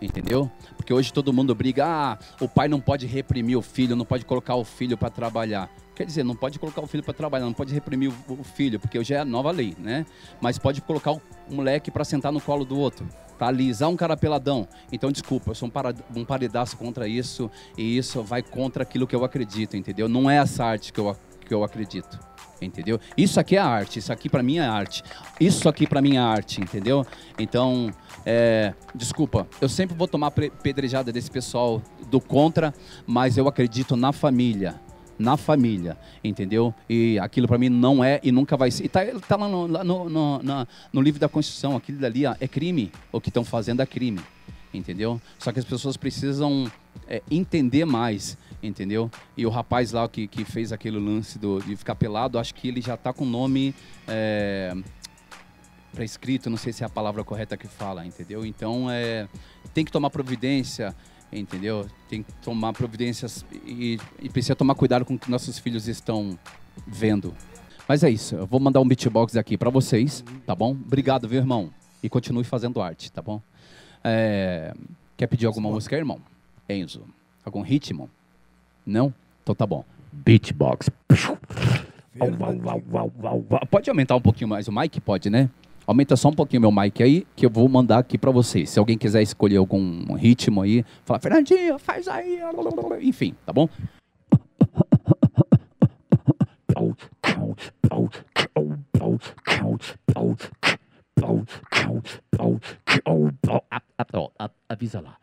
Entendeu? Porque hoje todo mundo briga, ah, o pai não pode reprimir o filho, não pode colocar o filho para trabalhar. Quer dizer, não pode colocar o filho para trabalhar, não pode reprimir o, filho, porque hoje é a nova lei, né? Mas pode colocar o moleque para sentar no colo do outro, para alisar um cara peladão. Então, desculpa, eu sou um, para, paredaço contra isso e isso vai contra aquilo que eu acredito, entendeu? Não é essa arte que eu, que eu acredito. Entendeu? Isso aqui é arte, isso aqui para mim é arte. Isso aqui para mim é arte, entendeu? Então, é, desculpa, eu sempre vou tomar pedrejada desse pessoal do contra, mas eu acredito na família. Na família, entendeu? E aquilo para mim não é e nunca vai ser. E tá, tá lá, no, lá no, no, no livro da Constituição, aquilo dali é crime. O que estão fazendo é crime, entendeu? Só que as pessoas precisam é, entender mais, entendeu? E o rapaz lá que, que fez aquele lance do, de ficar pelado, acho que ele já tá com o nome. É, prescrito, não sei se é a palavra correta que fala, entendeu? Então é, tem que tomar providência, entendeu? Tem que tomar providências e, e precisa tomar cuidado com o que nossos filhos estão vendo. Mas é isso, eu vou mandar um beatbox aqui pra vocês, tá bom? Obrigado, viu, irmão? E continue fazendo arte, tá bom? É, quer pedir alguma música, irmão? Enzo, algum ritmo? Não? Então tá bom. Beatbox. Pode aumentar um pouquinho mais o mic? Pode, né? Aumenta só um pouquinho meu mic aí, que eu vou mandar aqui pra vocês. Se alguém quiser escolher algum ritmo aí, fala, Fernandinho, faz aí. Enfim, tá bom? Avisa lá.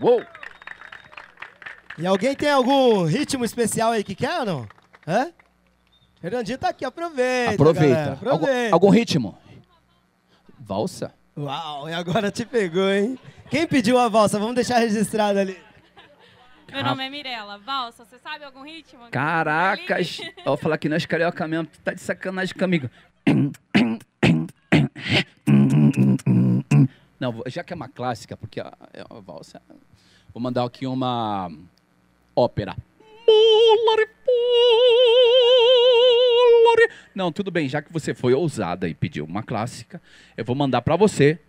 Uou! E alguém tem algum ritmo especial aí que quer ou não? Hã? Fernandinho tá aqui, aproveita. Aproveita. galera, Algum, aproveita. algum ritmo? Valsa? Uau, e agora te pegou, hein? Quem pediu a valsa? Vamos deixar registrado ali. Meu nome é Mirella. Valsa, você sabe algum ritmo? Caracas! Eu vou falar que nós carioca mesmo, tu tá de sacanagem comigo. Não, já que é uma clássica, porque a, é uma valsa. Vou mandar aqui uma ópera. Não, tudo bem, já que você foi ousada e pediu uma clássica, eu vou mandar pra você.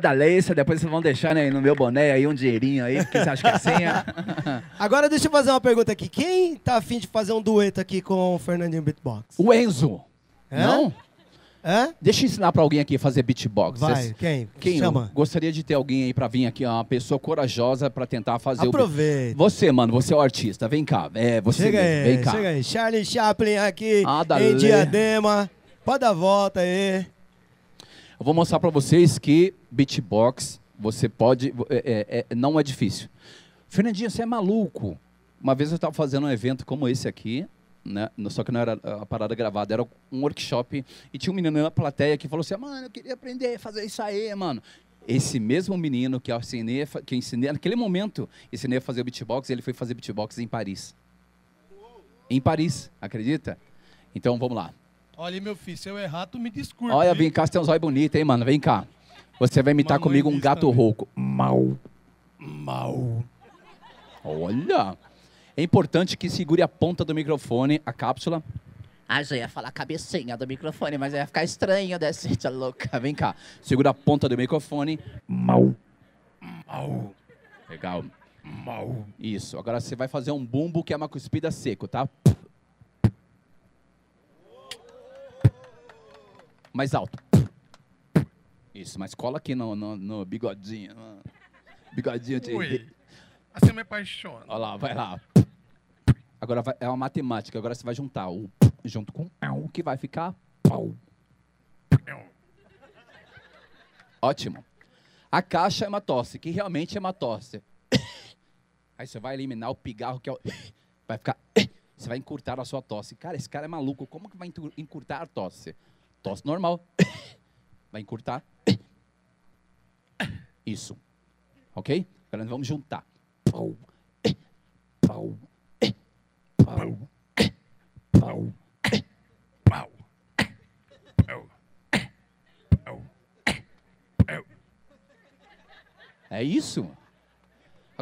A da Leissa, depois vocês vão deixar né, no meu boné aí um dinheirinho aí, porque você acha que é senha. Agora deixa eu fazer uma pergunta aqui. Quem tá afim de fazer um dueto aqui com o Fernandinho Beatbox? O Enzo. É? Não? Hã? Deixa eu ensinar pra alguém aqui a fazer beatbox. Vai, Vocês- quem? Quem Chama. gostaria de ter alguém aí pra vir aqui, uma pessoa corajosa pra tentar fazer o Aproveita. Você, mano, você é o artista. Vem cá. É, você Chega mesmo. aí, Vem cá. chega aí. Charlie Chaplin aqui Ah, da em. Diadema. Pode dar a volta aí. Eu vou mostrar pra vocês que beatbox você pode. é- é- é- não é difícil. Fernandinho, você é maluco. Uma vez eu estava fazendo um evento como esse aqui, né? Só que não era a parada gravada, era um workshop. E tinha um menino na plateia que falou assim: mano, eu queria aprender a fazer isso aí, mano. Esse mesmo menino que eu ensinei, que eu ensinei naquele momento, ensinei a fazer beatbox, ele foi fazer beatbox em Paris. Em Paris, acredita? Então vamos lá. Olha, meu filho, se eu errar, tu me desculpa. Olha, vem cá, você tem uns olhos bonitos, hein, mano? Vem cá. Você vai imitar Mamãe comigo um gato também. rouco. Mal. Mal. Olha. É importante que segure a ponta do microfone, a cápsula. Ah, já ia falar cabecinha do microfone, mas ia ficar estranho desse tia louca. Vem cá. Segura a ponta do microfone. Mal. Mal. Legal. Mal. Isso. Agora você vai fazer um bumbo que é uma cuspida seco, tá? Mais alto. Isso, mas cola aqui no, no, no bigodinho. no Bigodinho de... Ui. Assim me apaixona. Olha lá, vai lá. Agora vai- é uma matemática. Agora você vai juntar o junto com o que vai ficar pau. Ótimo. A caixa é uma tosse, que realmente é uma tosse. Aí você vai eliminar o pigarro, que é o. Vai ficar. Você vai encurtar a sua tosse. Cara, esse cara é maluco. Como que vai encurtar a tosse? Tosse normal. Vai encurtar. Isso. Ok? Agora nós vamos juntar. Pau. Pau. Pau. Pau. Pau. É isso?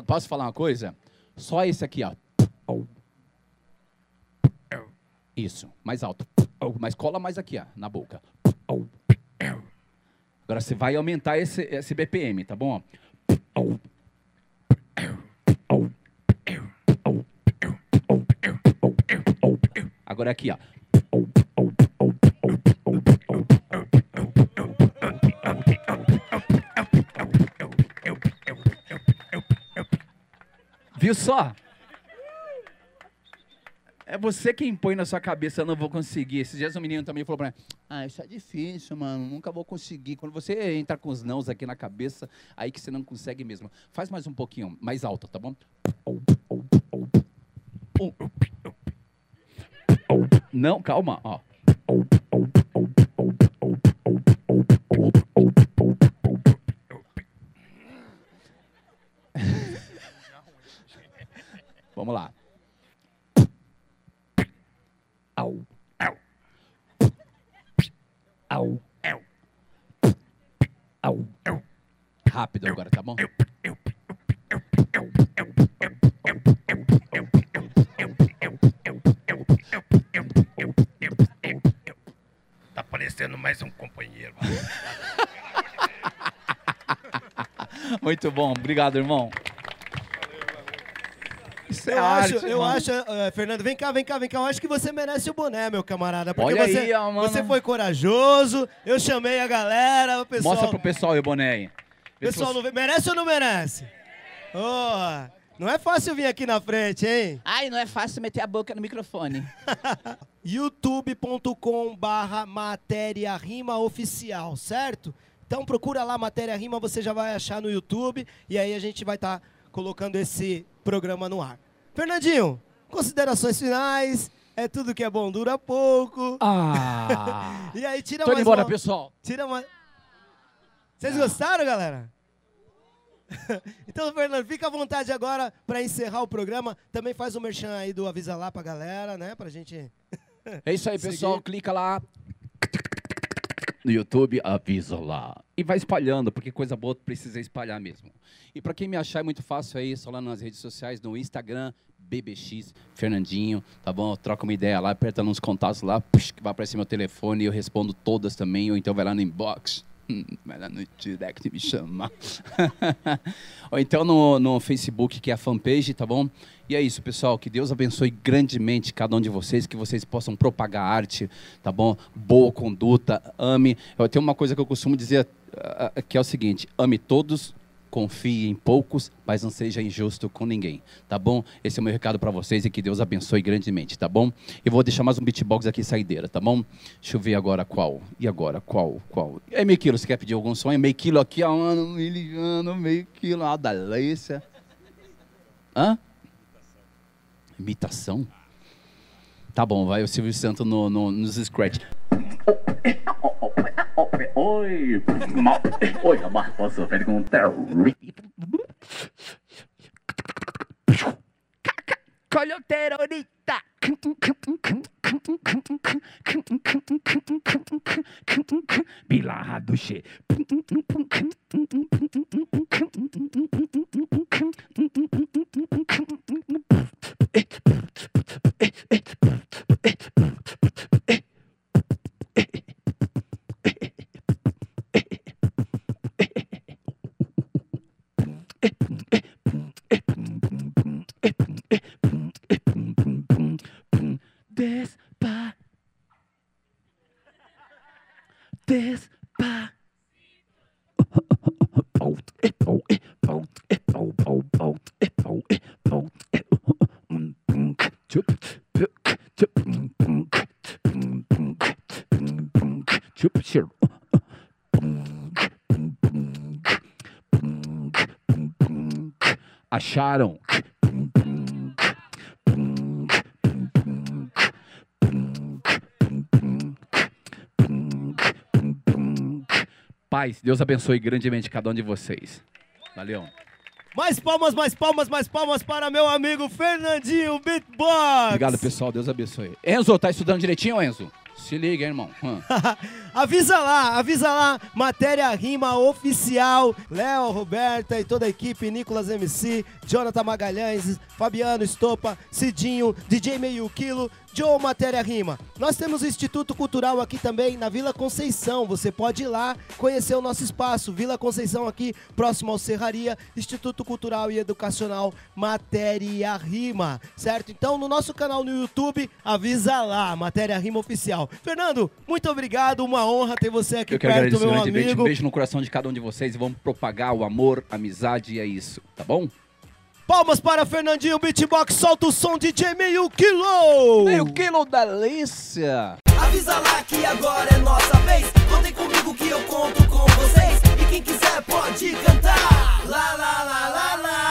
Posso falar uma coisa? Só esse aqui, ó. Isso, mais alto. Mas cola mais aqui, ó, na boca. Agora você vai aumentar esse, esse BPM, tá bom? Agora aqui, ó. Viu só? É você quem põe na sua cabeça, eu não vou conseguir. Esses dias um menino também falou pra mim, ah, isso é difícil, mano, nunca vou conseguir. Quando você entra com os nãos aqui na cabeça, aí que você não consegue mesmo. Faz mais um pouquinho, mais alto, tá bom? Não, calma, ó. Vamos lá. Rápido agora, tá bom? Tá parecendo mais um companheiro. Muito bom, obrigado, irmão. Isso é Eu arte, acho, eu mano. acho, eh, Fernando, vem cá, vem cá, vem cá. Eu acho que você merece o boné, meu camarada. Porque Olha você, aí, ó, mano. você foi corajoso, eu chamei a galera, o pessoal. Mostra pro pessoal aí o boné aí. Pessoal não vê- merece ou não merece? Ô, não é fácil vir aqui na frente, hein? Ai, não é fácil meter a boca no microfone. youtube.com barra matéria rima oficial, certo? Então procura lá matéria rima, você já vai achar no YouTube e aí a gente vai estar colocando esse programa no ar. Fernandinho, considerações finais. É tudo que é bom dura pouco. Ah! E aí tira Tô indo mais embora, uma- pessoal. Tira mais. Vocês gostaram, galera? então, Fernando, fica à vontade agora para encerrar o programa. Também faz o merchan aí do Avisa lá pra galera, né? Pra gente. É isso aí, Seguir. pessoal. Clica lá no YouTube, avisa lá. E vai espalhando, porque coisa boa precisa espalhar mesmo. E para quem me achar é muito fácil aí, só lá nas redes sociais, no Instagram, BBX Fernandinho, tá bom? Troca uma ideia lá, aperta nos contatos lá, push, que vai aparecer meu telefone e eu respondo todas também, ou então vai lá no inbox. Vai lá no direct me chamar. ou então no, no Facebook, que é a fanpage, tá bom? E é isso, pessoal. Que Deus abençoe grandemente cada um de vocês, que vocês possam propagar arte, tá bom? Boa conduta, ame. Eu tenho uma coisa que eu costumo dizer, ah, ah, que é o seguinte: ame todos, confie em poucos, mas não seja injusto com ninguém, tá bom? Esse é o meu recado para vocês e que Deus abençoe grandemente, tá bom? Eu vou deixar mais um beatbox aqui saideira, tá bom? Deixa eu ver agora qual. E agora, qual? Qual? É meio quilo, você quer pedir algum som? É meio quilo aqui, ó, mano, miliano, meio quilo, ó, da Leícia. Hã? Imitação? Tá bom, vai o Silvio Santos no, no, nos scratch. Oi, mal. Oi, amar, posso perguntar? Colho terrorista. Bilarra do Che. Despa. Despa. Acharam? Paz, Deus abençoe grandemente cada um de vocês. Valeu. Mais palmas, mais palmas, mais palmas para meu amigo Fernandinho Beatbox. Obrigado, pessoal. Deus abençoe. Enzo, tá estudando direitinho, Enzo? Se liga, hein, irmão. Hum. Avisa lá, avisa lá, matéria rima oficial. Léo, Roberta e toda a equipe, Nicolas MC, Jonathan Magalhães, Fabiano Estopa, Cidinho, DJ Meio Quilo, Joe Matéria Rima. Nós temos o Instituto Cultural aqui também na Vila Conceição. Você pode ir lá conhecer o nosso espaço. Vila Conceição aqui, próximo ao Serraria, Instituto Cultural e Educacional Matéria Rima, certo? Então, no nosso canal no YouTube, avisa lá, Matéria Rima Oficial. Fernando, muito obrigado, uma uma honra ter você aqui Eu quero perto, agradecer meu grandemente. amigo. Beijo no coração de cada um de vocês e vamos propagar o amor, a amizade e é isso, tá bom? Palmas para Fernandinho Beatbox, solta o som DJ Meio Quilo! Meio Quilo delícia! Avisa lá que agora é nossa vez, contem comigo que eu conto com vocês. E quem quiser pode cantar, lá lá lá lá lá.